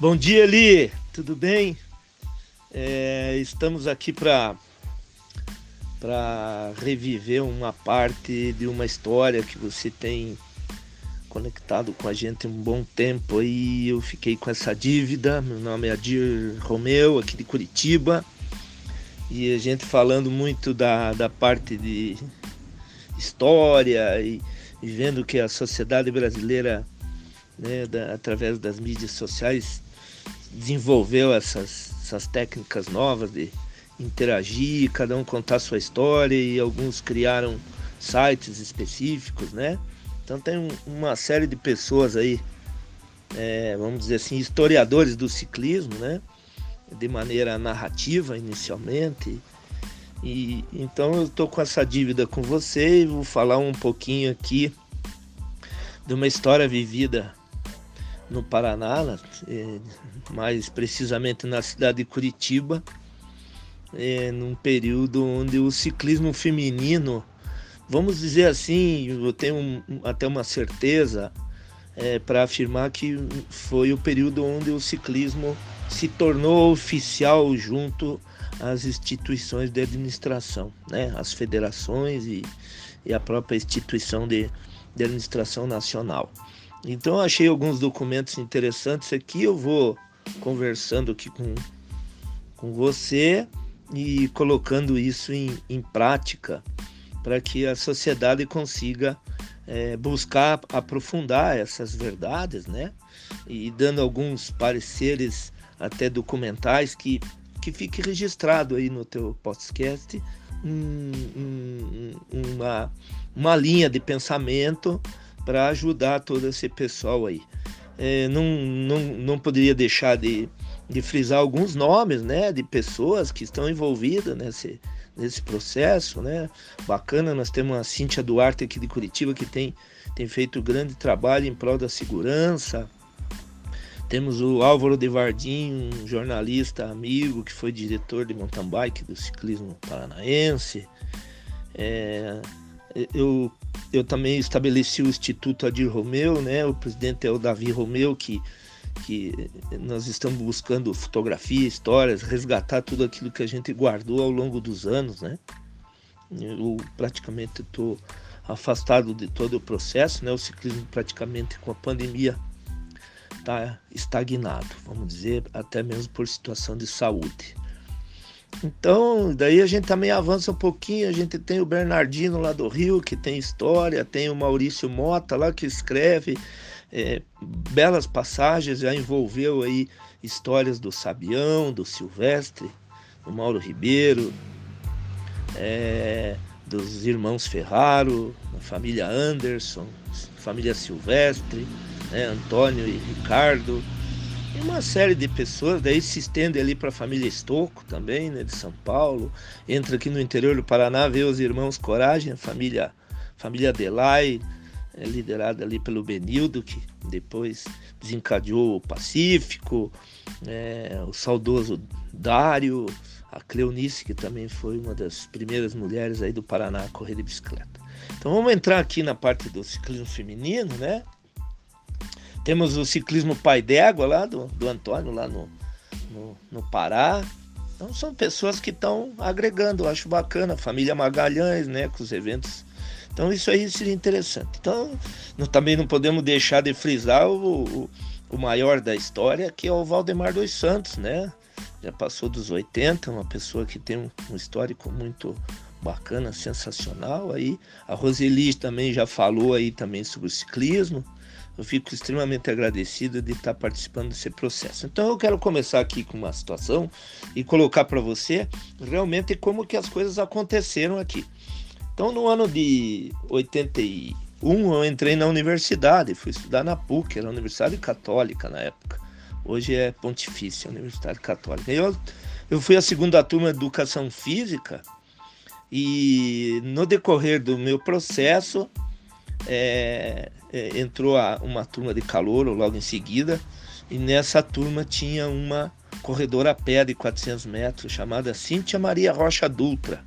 Bom dia, Eli. Tudo bem? É, estamos aqui para para reviver uma parte de uma história que você tem conectado com a gente um bom tempo aí. Eu fiquei com essa dívida. Meu nome é Adir Romeu, aqui de Curitiba. E a gente falando muito da, da parte de história e, e vendo que a sociedade brasileira, né, da, através das mídias sociais, desenvolveu essas, essas técnicas novas de interagir, cada um contar sua história e alguns criaram sites específicos, né? Então tem um, uma série de pessoas aí, é, vamos dizer assim, historiadores do ciclismo, né? De maneira narrativa inicialmente. E então eu estou com essa dívida com você e vou falar um pouquinho aqui de uma história vivida no Paraná, é, mais precisamente na cidade de Curitiba, é, num período onde o ciclismo feminino, vamos dizer assim, eu tenho até uma certeza é, para afirmar que foi o período onde o ciclismo se tornou oficial junto às instituições de administração, né? as federações e, e a própria instituição de, de administração nacional. Então achei alguns documentos interessantes aqui, eu vou conversando aqui com, com você e colocando isso em, em prática para que a sociedade consiga é, buscar aprofundar essas verdades, né? E dando alguns pareceres até documentais que, que fique registrado aí no teu podcast um, um, uma, uma linha de pensamento para ajudar todo esse pessoal aí. É, não, não, não poderia deixar de, de frisar alguns nomes né, de pessoas que estão envolvidas nesse, nesse processo. Né? Bacana, nós temos a Cíntia Duarte aqui de Curitiba, que tem, tem feito grande trabalho em prol da segurança. Temos o Álvaro de Vardim, um jornalista amigo que foi diretor de mountain bike do ciclismo paranaense. É, eu eu também estabeleci o Instituto Adir Romeu, né? O presidente é o Davi Romeu, que, que nós estamos buscando fotografia, histórias, resgatar tudo aquilo que a gente guardou ao longo dos anos, né? Eu praticamente estou afastado de todo o processo, né? O ciclismo praticamente com a pandemia está estagnado, vamos dizer, até mesmo por situação de saúde. Então, daí a gente também avança um pouquinho. A gente tem o Bernardino lá do Rio, que tem história, tem o Maurício Mota lá que escreve é, belas passagens, já envolveu aí histórias do Sabião, do Silvestre, do Mauro Ribeiro, é, dos irmãos Ferraro, da família Anderson, família Silvestre, né, Antônio e Ricardo. E uma série de pessoas, daí se estende ali para a família Estocco também, né, de São Paulo. Entra aqui no interior do Paraná, vê os irmãos Coragem, a família, família Delay, é, liderada ali pelo Benildo, que depois desencadeou o Pacífico, é, o saudoso Dário, a Cleonice, que também foi uma das primeiras mulheres aí do Paraná a correr de bicicleta. Então vamos entrar aqui na parte do ciclismo feminino, né? Temos o ciclismo Pai d'Égua lá do, do Antônio, lá no, no, no Pará. Então são pessoas que estão agregando, eu acho bacana. Família Magalhães, né, com os eventos. Então isso aí seria interessante. Então também não podemos deixar de frisar o, o, o maior da história, que é o Valdemar dos Santos, né? Já passou dos 80, uma pessoa que tem um, um histórico muito bacana, sensacional aí. A Roseli também já falou aí também sobre o ciclismo eu fico extremamente agradecido de estar participando desse processo. Então eu quero começar aqui com uma situação e colocar para você realmente como que as coisas aconteceram aqui. Então no ano de 81 eu entrei na universidade, fui estudar na PUC, era a Universidade Católica na época. Hoje é Pontifícia, Universidade Católica. Eu, eu fui a segunda turma de Educação Física e no decorrer do meu processo é, é, entrou a, uma turma de calor logo em seguida, e nessa turma tinha uma corredora a pé de 400 metros chamada Cíntia Maria Rocha Dutra.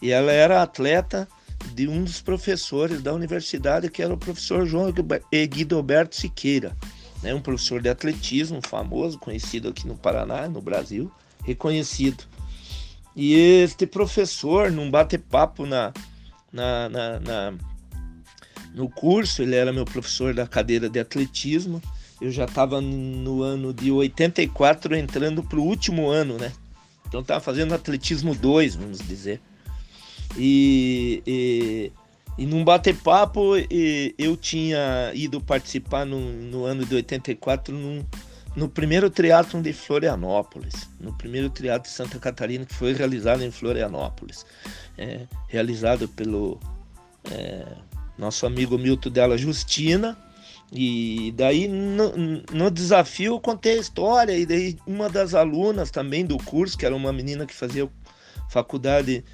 E ela era atleta de um dos professores da universidade, que era o professor João Guido Alberto Siqueira. né, um professor de atletismo famoso, conhecido aqui no Paraná, no Brasil, reconhecido. E este professor, num bate-papo na, na, na, na, no curso, ele era meu professor da cadeira de atletismo. Eu já estava no ano de 84, entrando para o último ano, né? Então estava fazendo atletismo 2, vamos dizer. E, e, e num bate-papo eu tinha ido participar no, no ano de 84 num, no primeiro triatlon de Florianópolis, no primeiro triatlon de Santa Catarina que foi realizado em Florianópolis, é, realizado pelo é, nosso amigo Milton Della Justina. E daí no, no, desafio eu contei a história e daí uma das alunas também do curso, que era uma menina que fazia faculdade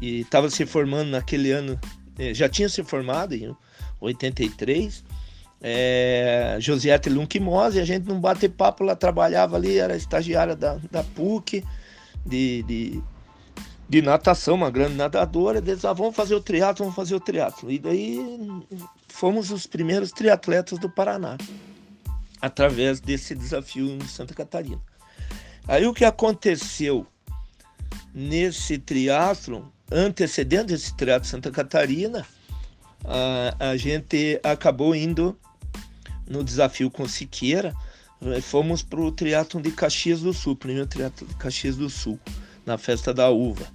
e estava se formando naquele ano, é, já tinha se formado em 83, é, Josiette Lunquimose, a gente não bate papo, ela trabalhava ali, era estagiária da, da PUC, de, de, de natação, uma grande nadadora, eles ah, vamos fazer o triatlo, vamos fazer o triatlo. E daí fomos os primeiros triatletas do Paraná, através desse desafio em Santa Catarina. Aí o que aconteceu nesse triatlo, antecedendo esse triatlo Santa Catarina, a, a gente acabou indo no desafio com Siqueira, eh, fomos para o triatlon de Caxias do Sul, primeiro triatlon de Caxias do Sul, na festa da uva.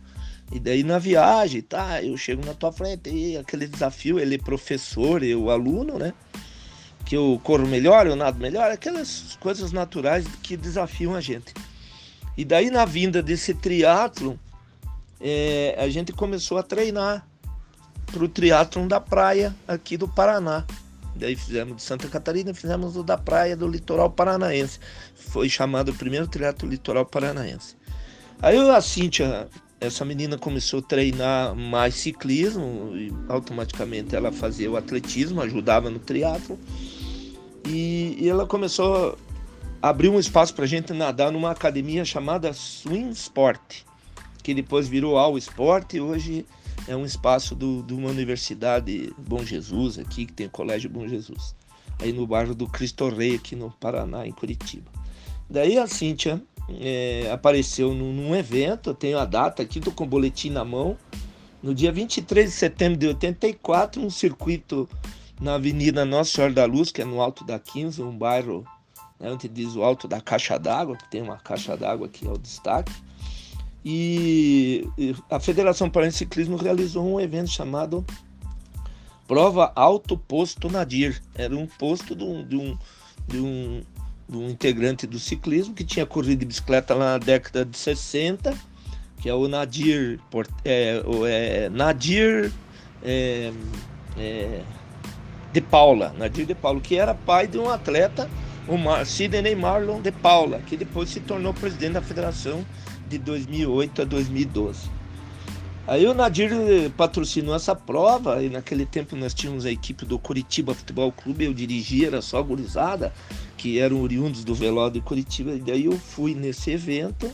E daí na viagem, tá, eu chego na tua frente, e aquele desafio, ele é professor, eu aluno, né? Que eu corro melhor, eu nado melhor, aquelas coisas naturais que desafiam a gente. E daí na vinda desse triatlon, é, a gente começou a treinar para o triatlon da praia aqui do Paraná. Daí fizemos de Santa Catarina, fizemos o da praia do litoral paranaense. Foi chamado o primeiro triatlo litoral paranaense. Aí a Cíntia, essa menina começou a treinar mais ciclismo e automaticamente ela fazia o atletismo, ajudava no triatlo. E, e ela começou a abrir um espaço para gente nadar numa academia chamada Swim Sport, que depois virou All Sport e hoje é um espaço do, de uma universidade Bom Jesus, aqui, que tem o Colégio Bom Jesus, aí no bairro do Cristo Rei, aqui no Paraná, em Curitiba. Daí a Cíntia é, apareceu num, num, evento, tenho a data aqui, estou com o boletim na mão, no dia 23 de setembro de 84, um circuito na Avenida Nossa Senhora da Luz, que é no Alto da 15, um bairro né, onde diz o Alto da Caixa d'Água, que tem uma caixa d'água aqui ao destaque. E a Federação Paraense de Ciclismo realizou um evento chamado Prova Alto Posto Nadir. Era um posto de um, de um, de um, um integrante do ciclismo que tinha corrido de bicicleta lá na década de 60, que é o Nadir, é, é, Nadir é, é, de Paula, Nadir de Paula, que era pai de um atleta, o Mar, Sidney Marlon de Paula, que depois se tornou presidente da Federação de 2008 a 2012. Aí o Nadir patrocinou essa prova e naquele tempo nós tínhamos a equipe do Curitiba Futebol Clube, eu dirigia, era só gurizada, que eram oriundos do velório de Curitiba, e daí eu fui nesse evento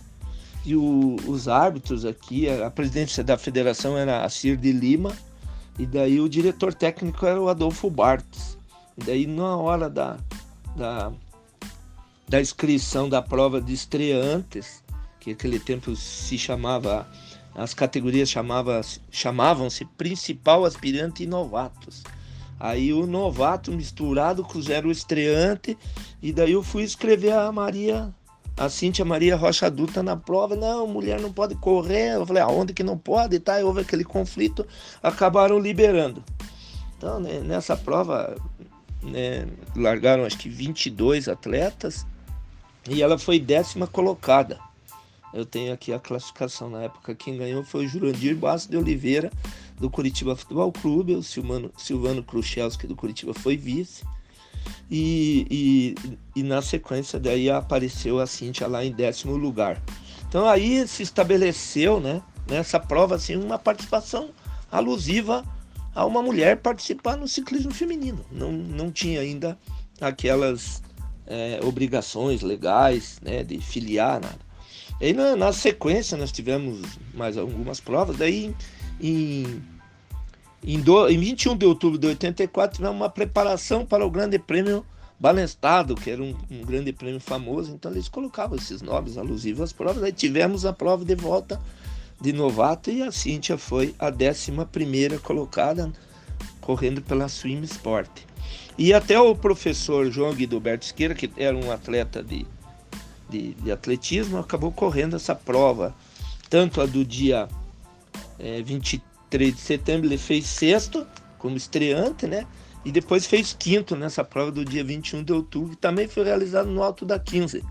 e o, os árbitros aqui, a, a presidência da federação era a Cir de Lima, e daí o diretor técnico era o Adolfo Bartos. E daí na hora da, da, da inscrição da prova de estreantes, que aquele tempo se chamava, as categorias chamava, chamavam-se principal aspirante e novatos. Aí o novato misturado com o estreante, e daí eu fui escrever a Maria, a Cíntia Maria Rocha Adulta na prova. Não, mulher não pode correr. Eu falei, aonde que não pode? Tá, houve aquele conflito, acabaram liberando. Então, né, nessa prova, né, largaram acho que 22 atletas e ela foi décima colocada. Eu tenho aqui a classificação na época. Quem ganhou foi o Jurandir Bastos de Oliveira, do Curitiba Futebol Clube. O Silvano, Silvano Kruchelski, do Curitiba, foi vice. E, e, e, na sequência daí apareceu a Cintia lá em décimo lugar. Então aí se estabeleceu, né, nessa prova assim uma participação alusiva a uma mulher participar no ciclismo feminino. Não, não tinha ainda aquelas é, obrigações legais, né, de filiar nada. Aí na, na, sequência nós tivemos mais algumas provas, daí em, em, do, em 21 de outubro de 84 tivemos uma preparação para o Grande Prêmio Balestado, que era um, um, grande prêmio famoso, então eles colocavam esses nomes alusivos às provas. Aí tivemos a prova de volta de novato e a Cíntia foi a 11 primeira colocada correndo pela Swim Sport. E até o professor João Guidoberto Esqueira, que era um atleta de, de, de atletismo, acabou correndo essa prova. Tanto a do dia é, 23 de setembro, ele fez sexto, como estreante, né? E depois fez quinto nessa prova do dia 21 de outubro, que também foi realizado no Alto da 15.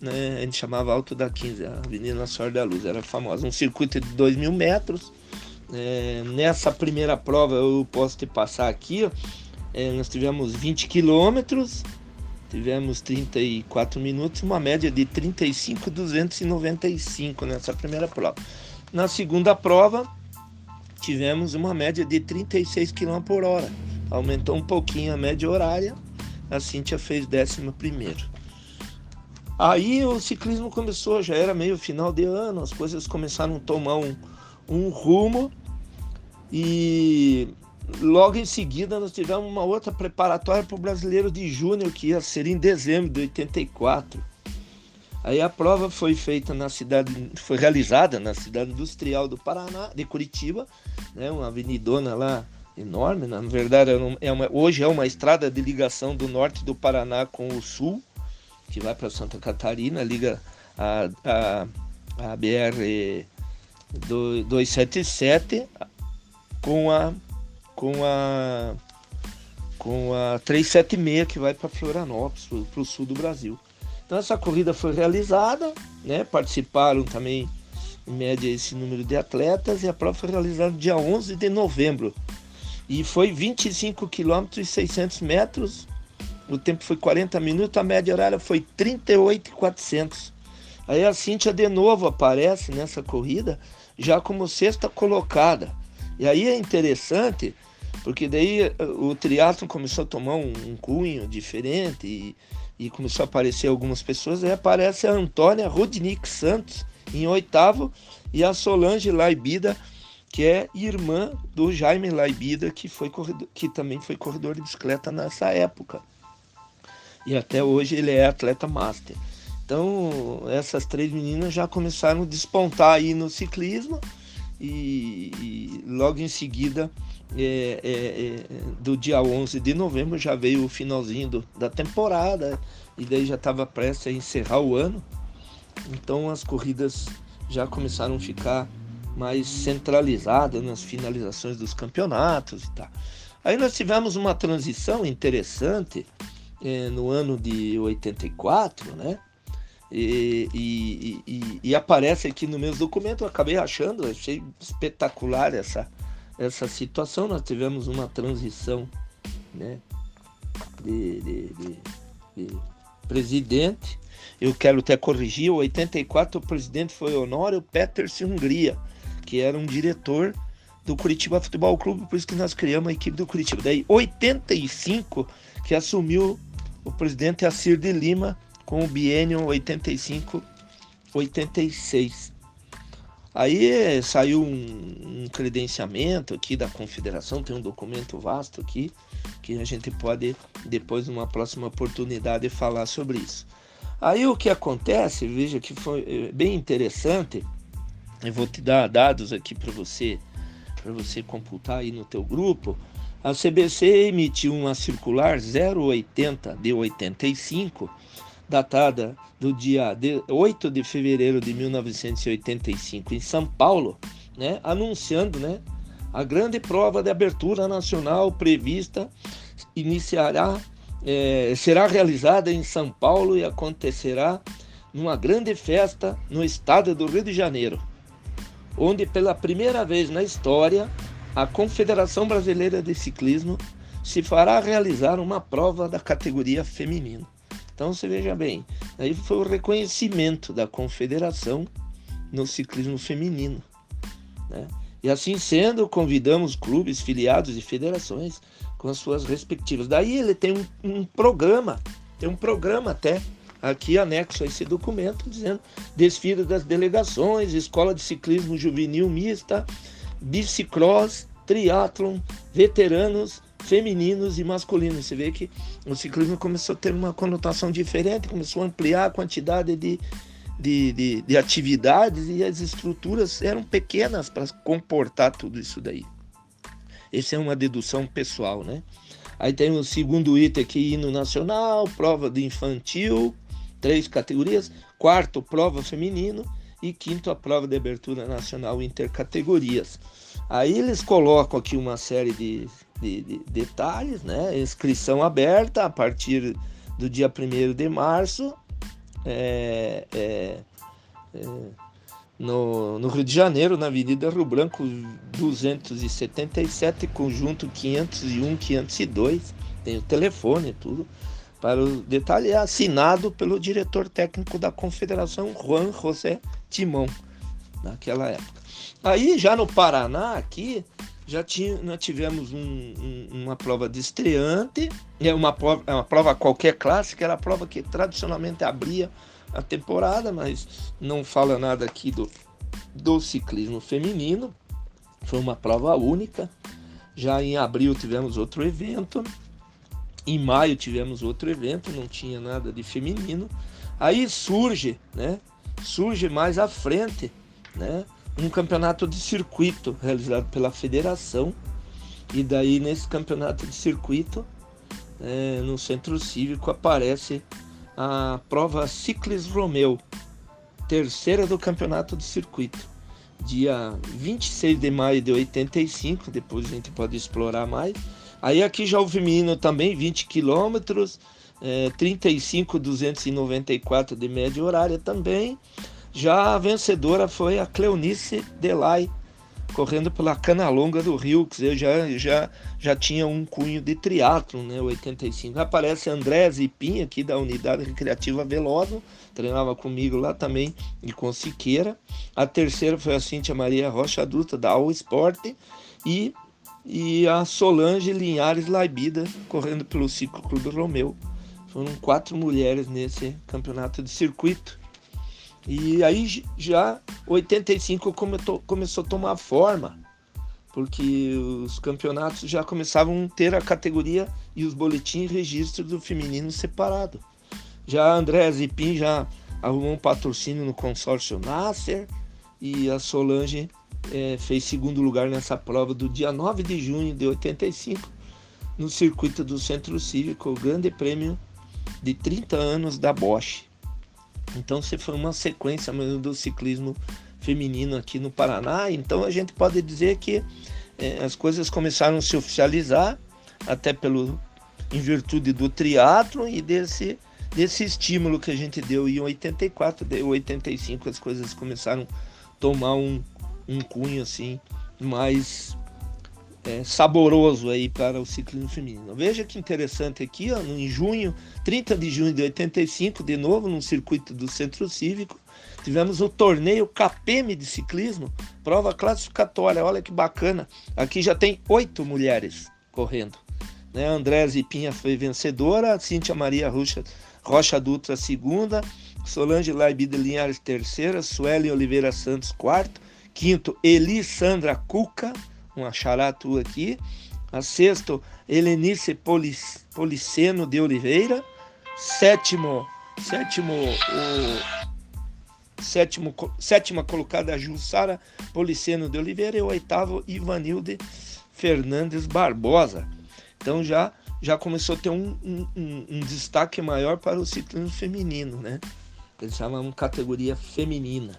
Né? A gente chamava Alto da 15, a Avenida Nossa da Luz, era famosa. Um circuito de 2 mil metros, é, nessa primeira prova eu posso te passar aqui, é, nós tivemos 20 quilômetros, tivemos 34 minutos, uma média de 35,295 nessa primeira prova. Na segunda prova, tivemos uma média de 36 km por hora. Aumentou um pouquinho a média horária, a Cíntia fez 11 primeiro. Aí o ciclismo começou, já era meio final de ano, as coisas começaram a tomar um, um rumo e logo em seguida nós tivemos uma outra preparatória para o brasileiro de júnior que ia ser em dezembro de 84. Aí a prova foi feita na cidade, foi realizada na cidade industrial do Paraná, de Curitiba, né, uma avenidona lá enorme, na verdade é uma, hoje é uma estrada de ligação do norte do Paraná com o sul, que vai para Santa Catarina, liga a, a, a BR 277 com a com a com a 376 que vai para Florianópolis, para o sul do Brasil. Então essa corrida foi realizada, né? Participaram também em média esse número de atletas e a prova foi realizada dia 11 de novembro. E foi 25 km e 600 metros. O tempo foi 40 minutos, a média horária foi 38,400. Aí a Cíntia de novo aparece nessa corrida já como sexta colocada. E aí é interessante, porque daí eh, o triatlo começou a tomar um, um cunho diferente e, e, começou a aparecer algumas pessoas. Aí aparece a Antônia Rudnick Santos em oitavo e a Solange Laibida, que é irmã do Jaime Laibida, que, foi corredor, que também foi corredor de bicicleta nessa época. E até hoje ele é atleta master. Então, essas três meninas já começaram a despontar aí no ciclismo e, e logo em seguida, é, é, é, do dia 11 de novembro, já veio o finalzinho do, da temporada e daí já estava prestes a encerrar o ano. Então as corridas já começaram a ficar mais centralizadas nas finalizações dos campeonatos e tal. Aí nós tivemos uma transição interessante é, no ano de 84, né? E, e, e, e, aparece aqui no meus documentos, eu acabei achando, achei espetacular essa, essa situação. Nós tivemos uma transição né, de, de, de, de presidente. Eu quero até corrigir, o 84 o presidente foi Honório Peters Hungria, que era um diretor do Curitiba Futebol Clube, por isso que nós criamos a equipe do Curitiba. Daí 85 que assumiu o presidente Assir de Lima, com o biênio 85-86. Aí saiu um, um, credenciamento aqui da confederação, tem um documento vasto aqui que a gente pode depois numa próxima oportunidade falar sobre isso. Aí o que acontece, veja que foi eh, bem interessante. Eu vou te dar dados aqui para você para você computar aí no teu grupo. A CBC emitiu uma circular 080 de 85 datada do dia 8 de fevereiro de 1985 em São Paulo, né, anunciando né, a grande prova de abertura nacional prevista iniciará, é, será realizada em São Paulo e acontecerá numa grande festa no estado do Rio de Janeiro, onde pela primeira vez na história a Confederação Brasileira de Ciclismo se fará realizar uma prova da categoria feminina. Então você veja bem, aí foi o reconhecimento da confederação no ciclismo feminino. Né? E assim sendo, convidamos clubes, filiados e federações com as suas respectivas. Daí ele tem um, um programa, tem um programa até aqui anexo a esse documento, dizendo desfile das delegações, escola de ciclismo juvenil mista, bicicross, triatlon, veteranos, femininos e masculinos. Você vê que o ciclismo começou a ter uma conotação diferente, começou a ampliar a quantidade de, de, de, de atividades e as estruturas eram pequenas para comportar tudo isso daí. Essa é uma dedução pessoal, né? Aí tem o segundo item aqui, hino nacional, prova de infantil, três categorias. Quarto, prova feminino. E quinto, a prova de abertura nacional intercategorias. Aí eles colocam aqui uma série de, de, de detalhes, né? Inscrição aberta a partir do dia 1 de março. É, é, é, no, no, Rio de Janeiro, na Avenida Rio Branco 277, conjunto 501, 502. Tem o telefone, tudo. Para o detalhe, é assinado pelo diretor técnico da Confederação, Juan José Timão, naquela época. Aí, já no Paraná, aqui, já tinha, nós tivemos um, um, uma prova de estreante, é uma prova, é uma prova qualquer clássica, era a prova que tradicionalmente abria a temporada, mas não fala nada aqui do, do ciclismo feminino. Foi uma prova única. Já em abril tivemos outro evento. Em maio tivemos outro evento, não tinha nada de feminino. Aí surge, né? Surge mais à frente, né? Um campeonato de circuito realizado pela federação. E daí nesse campeonato de circuito, é, no centro cívico, aparece a prova Ciclis Romeu, terceira do campeonato do circuito. Dia 26 de maio de 85, depois a gente pode explorar mais. Aí aqui já o feminino também, 20 quilômetros, é, 35,294 de média horária também. Já a vencedora foi a Cleonice Delay, correndo pela Cana Longa do Rio, que eu já, já, já tinha um cunho de triatlo, né, 85. Aparece André Zipinha, aqui da Unidade Recreativa Veloso, treinava comigo lá também, e com Siqueira. A terceira foi a Cíntia Maria Rocha Adulta, da All Sport, e, e a Solange Linhares Laibida, correndo pelo Ciclo Clube Romeu. Foram quatro mulheres nesse campeonato de circuito. E aí já 85 começou, a tomar forma, porque os campeonatos já começavam a ter a categoria e os boletins registro do feminino separado. Já André Zipin já arrumou um patrocínio no consórcio Nasser e a Solange é, fez segundo lugar nessa prova do dia 9 de junho de 85 no circuito do Centro Cívico, o Grande Prêmio de 30 anos da Bosch. Então, se foi uma sequência mesmo do ciclismo feminino aqui no Paraná. Então, a gente pode dizer que é, as coisas começaram a se oficializar, até pelo em virtude do triatlo e desse desse estímulo que a gente deu em 84, de 85 as coisas começaram a tomar um, um cunho assim mais é, saboroso aí para o ciclismo feminino. Veja que interessante aqui, ó, em junho, 30 de junho de 85, de novo no circuito do Centro Cívico, tivemos o torneio KPM de ciclismo, prova classificatória, olha que bacana. Aqui já tem oito mulheres correndo. Né? André Zipinha foi vencedora, Cíntia Maria Rocha, Rocha Dutra segunda, Solange Laibida Linhares terceira, Sueli Oliveira Santos quarto, quinto Elisandra Cuca, uma chará tua aqui. A sexto, Helenice Polic, Policeno de Oliveira. Sétimo, sétimo, o sétimo, sétima colocada, Jussara Policeno de Oliveira. E o oitavo, Ivanilde Fernandes Barbosa. Então já, já começou a ter um, um, um destaque maior para o ciclismo feminino, né? Eles chamam categoria feminina.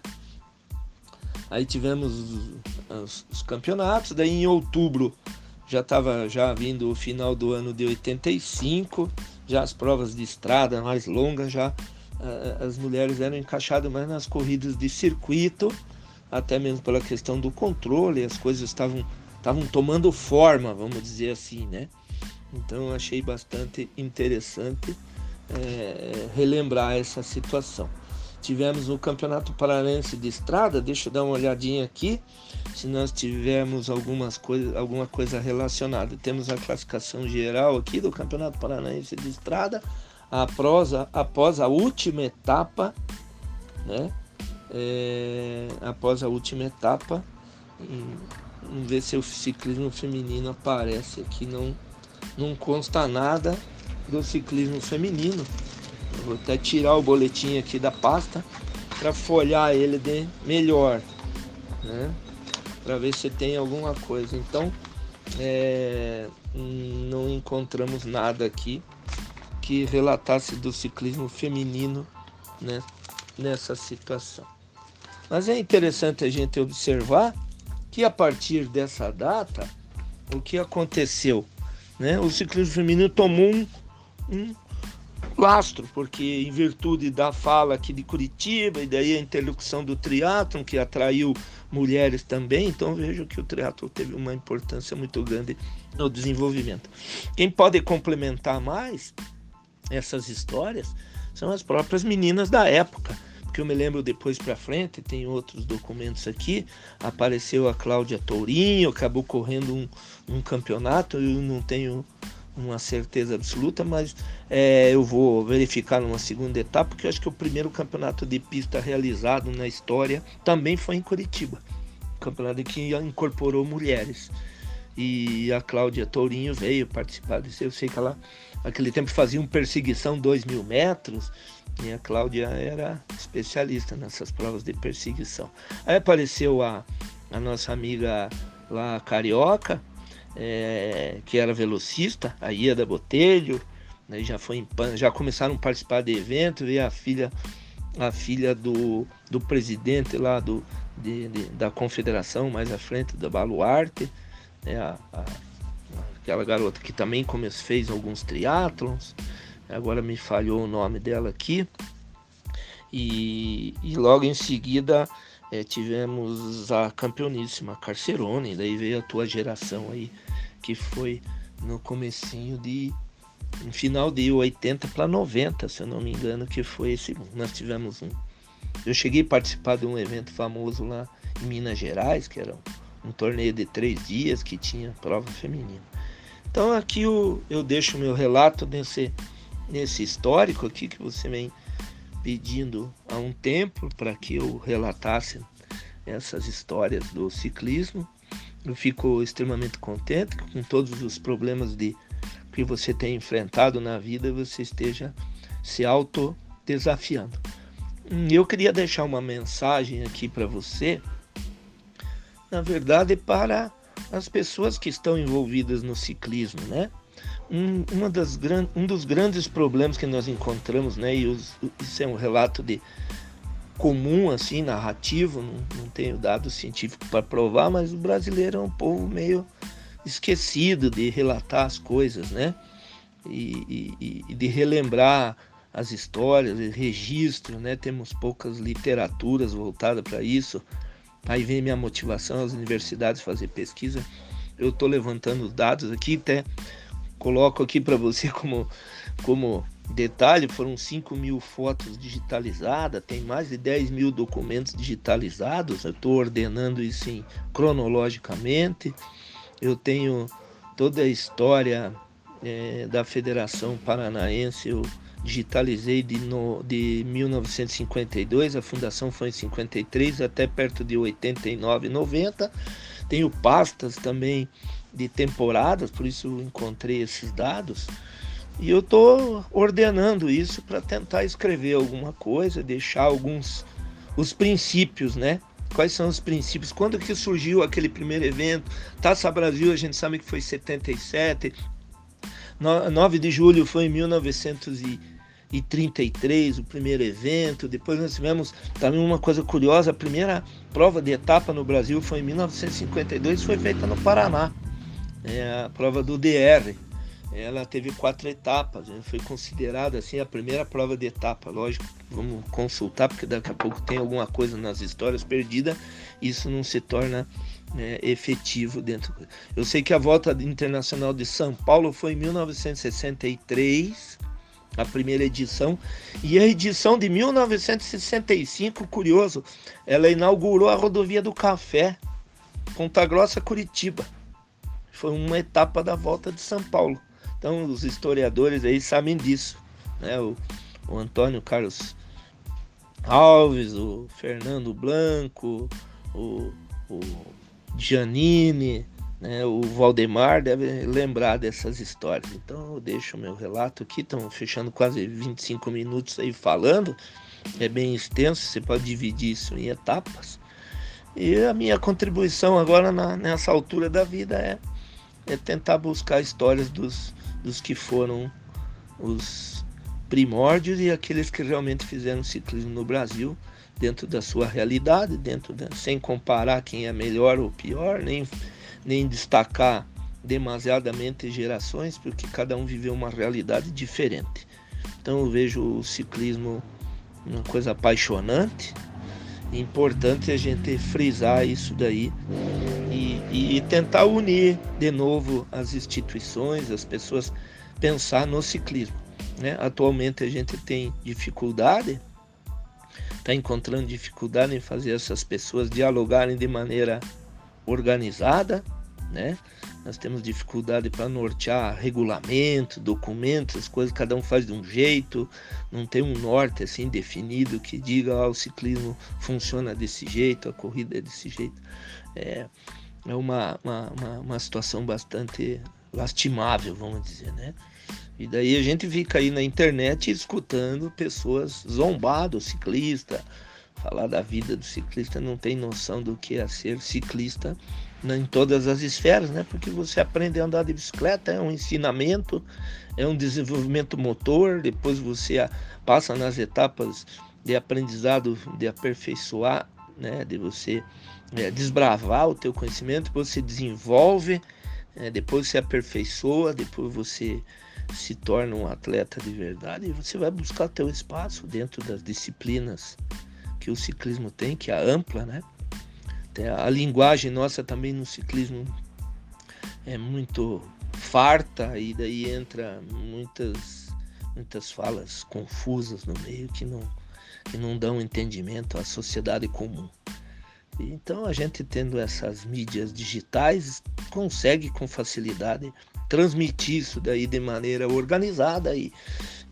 Aí tivemos os, os campeonatos, daí em outubro já estava já vindo o final do ano de 85, já as provas de estrada mais longas, já as mulheres eram encaixadas mais nas corridas de circuito, até mesmo pela questão do controle, as coisas estavam estavam tomando forma, vamos dizer assim, né? Então achei bastante interessante é, relembrar essa situação. Tivemos o Campeonato Paranaense de Estrada, deixa eu dar uma olhadinha aqui, se nós tivermos algumas coisa, alguma coisa relacionada. Temos a classificação geral aqui do Campeonato Paranaense de Estrada, a prosa, após a última etapa, né? É, após a última etapa, vamos ver se o ciclismo feminino aparece aqui, não, não consta nada do ciclismo feminino. Vou até tirar o boletim aqui da pasta para folhar ele de melhor, né? Para ver se tem alguma coisa. Então, é, não encontramos nada aqui que relatasse do ciclismo feminino né, nessa situação. Mas é interessante a gente observar que a partir dessa data, o que aconteceu? Né? O ciclismo feminino tomou um, um lastro, porque em virtude da fala aqui de Curitiba e daí a interlocução do triatlon que atraiu mulheres também, então vejo que o triatlo teve uma importância muito grande no desenvolvimento. Quem pode complementar mais essas histórias são as próprias meninas da época, porque eu me lembro depois para frente, tem outros documentos aqui, apareceu a Cláudia Tourinho, acabou correndo um, um campeonato, eu não tenho uma certeza absoluta, mas é, eu vou verificar numa segunda etapa, porque eu acho que o primeiro campeonato de pista realizado na história também foi em Curitiba. Campeonato que incorporou mulheres. E a Cláudia Tourinho veio participar desse. Eu sei que ela, naquele tempo, fazia um perseguição 2 mil metros. E a Cláudia era especialista nessas provas de perseguição. Aí apareceu a, a nossa amiga lá, Carioca, é, que era velocista, a Ieda Botelho, né, já foi em, já começaram a participar de evento, veio a filha a filha do, do presidente lá do, de, de, da confederação mais à frente da Baluarte, né, a, a, aquela garota que também fez alguns triatlons, agora me falhou o nome dela aqui, e, e logo em seguida é, tivemos a campeoníssima Carcerone, daí veio a tua geração aí, que foi no comecinho de no final de 80 para 90, se eu não me engano, que foi esse. Nós tivemos um. Eu cheguei a participar de um evento famoso lá em Minas Gerais, que era um, um torneio de três dias que tinha prova feminina. Então aqui eu, eu deixo meu relato nesse, nesse histórico aqui que você vem pedindo há um tempo para que eu relatasse essas histórias do ciclismo. Eu fico extremamente contente com todos os problemas de que você tem enfrentado na vida, você esteja se auto desafiando. Hum, eu queria deixar uma mensagem aqui para você, na verdade, para as pessoas que estão envolvidas no ciclismo, né? Um, uma das gran, um dos grandes problemas que nós encontramos, né? E os, isso é um relato de comum, assim, narrativo, não, não tenho dado científico para provar, mas o brasileiro é um povo meio esquecido de relatar as coisas, né? E, e, e de relembrar as histórias, registro, né? Temos poucas literaturas voltadas para isso. Aí vem minha motivação às universidades fazer pesquisa. Eu estou levantando os dados aqui, até coloco aqui para você como, como detalhe, foram 5 mil fotos digitalizadas, tem mais de 10 mil documentos digitalizados, eu estou ordenando isso em, cronologicamente. Eu tenho toda a história é, da Federação Paranaense, eu digitalizei de, no, de 1952, a fundação foi em 53 até perto de 89, 90. Tenho pastas também de temporadas, por isso encontrei esses dados. E eu estou ordenando isso para tentar escrever alguma coisa, deixar alguns os princípios, né? Quais são os princípios? Quando que surgiu aquele primeiro evento? Taça Brasil, a gente sabe que foi 77. 9 de julho foi em 1933, o primeiro evento. Depois nós tivemos também uma coisa curiosa, a primeira prova de etapa no Brasil foi em 1952, foi feita no Paraná. É a prova do DR, ela teve quatro etapas, né? foi considerada assim a primeira prova de etapa. Lógico, vamos consultar porque daqui a pouco tem alguma coisa nas histórias perdida, isso não se torna né, efetivo dentro. Eu sei que a volta internacional de São Paulo foi em 1963, a primeira edição, e a edição de 1965, curioso, ela inaugurou a rodovia do Café, Ponta Grossa Curitiba. Foi uma etapa da volta de São Paulo. Então os historiadores aí sabem disso, né? O, o Antônio Carlos Alves, o Fernando Blanco, o, o Giannini, Né? O Valdemar deve lembrar dessas histórias. Então eu deixo o meu relato aqui, estão fechando quase 25 minutos aí falando. É bem extenso, você pode dividir isso em etapas. E a minha contribuição agora na, nessa altura da vida é, é tentar buscar histórias dos, dos que foram os primórdios e aqueles que realmente fizeram ciclismo no Brasil dentro da sua realidade, dentro da, sem comparar quem é melhor ou pior, nem, nem destacar demasiadamente gerações, porque cada um viveu uma realidade diferente. Então eu vejo o ciclismo uma coisa apaixonante, importante a gente frisar isso daí e, e tentar unir de novo as instituições, as pessoas pensar no ciclismo. Né? Atualmente a gente tem dificuldade, está encontrando dificuldade em fazer essas pessoas dialogarem de maneira organizada, né? Nós temos dificuldade para nortear regulamento, documentos, as coisas cada um faz de um jeito, não tem um norte assim definido que diga ah, o ciclismo funciona desse jeito, a corrida é desse jeito. É, é uma, uma, uma, uma situação bastante lastimável, vamos dizer, né? E daí a gente fica aí na internet escutando pessoas zombar do ciclista, falar da vida do ciclista, não tem noção do que é ser ciclista em todas as esferas, né? Porque você aprende a andar de bicicleta, é um ensinamento, é um desenvolvimento motor, depois você passa nas etapas de aprendizado, de aperfeiçoar, né? De você é, desbravar o teu conhecimento, você desenvolve, é, depois você aperfeiçoa, depois você se torna um atleta de verdade e você vai buscar teu espaço dentro das disciplinas que o ciclismo tem, que é ampla, né? A linguagem nossa também no ciclismo é muito farta e daí entra muitas muitas falas confusas no meio que não que não dão entendimento à sociedade comum. Então a gente tendo essas mídias digitais consegue com facilidade transmitir isso daí de maneira organizada e,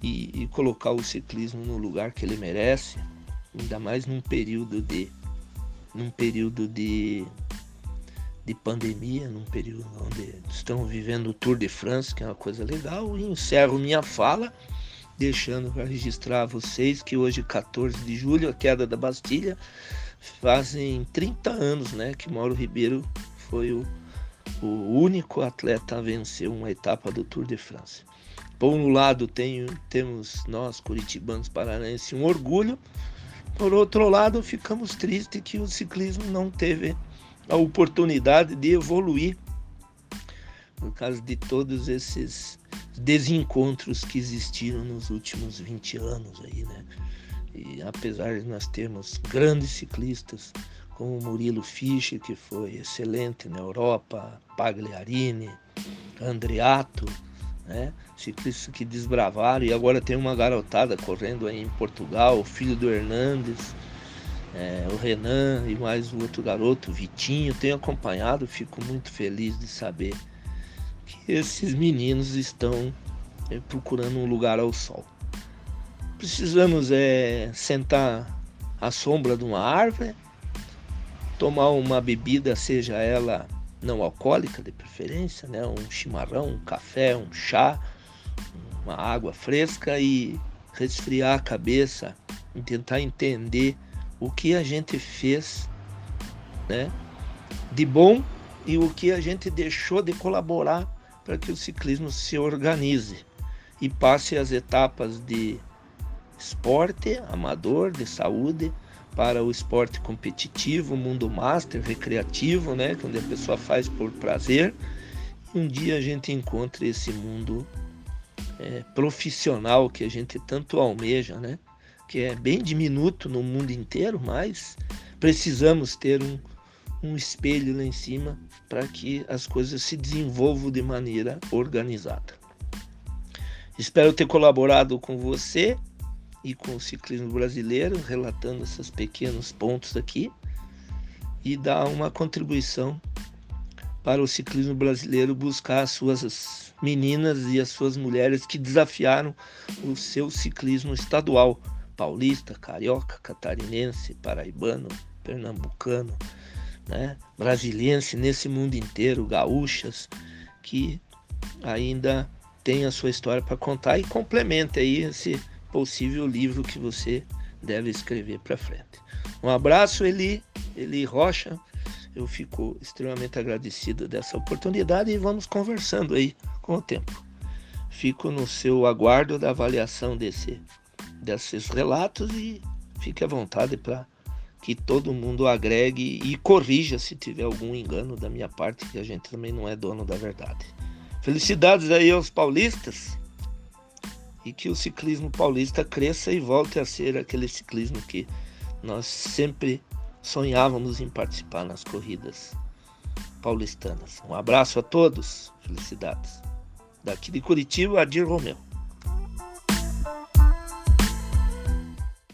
e, e colocar o ciclismo no lugar que ele merece, ainda mais num período de num período de, de pandemia, num período onde estamos vivendo o Tour de France, que é uma coisa legal, e encerro minha fala deixando para registrar a vocês que hoje, 14 de julho, a queda da Bastilha, fazem 30 anos né, que Mauro Ribeiro foi o o único atleta a vencer uma etapa do Tour de France. Por um lado, tenho, temos nós, curitibanos paranaenses, um orgulho. Por outro lado, ficamos tristes que o ciclismo não teve a oportunidade de evoluir por causa de todos esses desencontros que existiram nos últimos 20 anos aí, né? E apesar de nós termos grandes ciclistas, como Murilo Fischer, que foi excelente na Europa, Pagliarini, Andreato, né? ciclistas que desbravaram e agora tem uma garotada correndo aí em Portugal, o filho do Hernandes, é, o Renan e mais o outro garoto, o Vitinho, tenho acompanhado, fico muito feliz de saber que esses meninos estão é, procurando um lugar ao sol. Precisamos é, sentar à sombra de uma árvore tomar uma bebida, seja ela não alcoólica de preferência, né? um chimarrão, um café, um chá, uma água fresca e resfriar a cabeça e tentar entender o que a gente fez né? de bom e o que a gente deixou de colaborar para que o ciclismo se organize e passe as etapas de esporte amador, de saúde, para o esporte competitivo, mundo master, recreativo, né? Onde a pessoa faz por prazer. Um dia a gente encontra esse mundo é, profissional que a gente tanto almeja, né? Que é bem diminuto no mundo inteiro, mas precisamos ter um, um espelho lá em cima para que as coisas se desenvolvam de maneira organizada. Espero ter colaborado com você e com o ciclismo brasileiro, relatando esses pequenos pontos aqui e dar uma contribuição para o ciclismo brasileiro buscar as suas meninas e as suas mulheres que desafiaram o seu ciclismo estadual, paulista, carioca, catarinense, paraibano, pernambucano, né, brasiliense nesse mundo inteiro, gaúchas, que ainda tem a sua história para contar e complementa aí esse possível livro que você deve escrever para frente. Um abraço, Eli, Eli Rocha. Eu fico extremamente agradecido dessa oportunidade e vamos conversando aí com o tempo. Fico no seu aguardo da avaliação desse, desses relatos e fique à vontade para que todo mundo agregue e corrija se tiver algum engano da minha parte, que a gente também não é dono da verdade. Felicidades aí aos paulistas e que o ciclismo paulista cresça e volte a ser aquele ciclismo que nós sempre sonhávamos em participar nas corridas paulistanas. Um abraço a todos, felicidades. Daqui de Curitiba, Adir Romeu.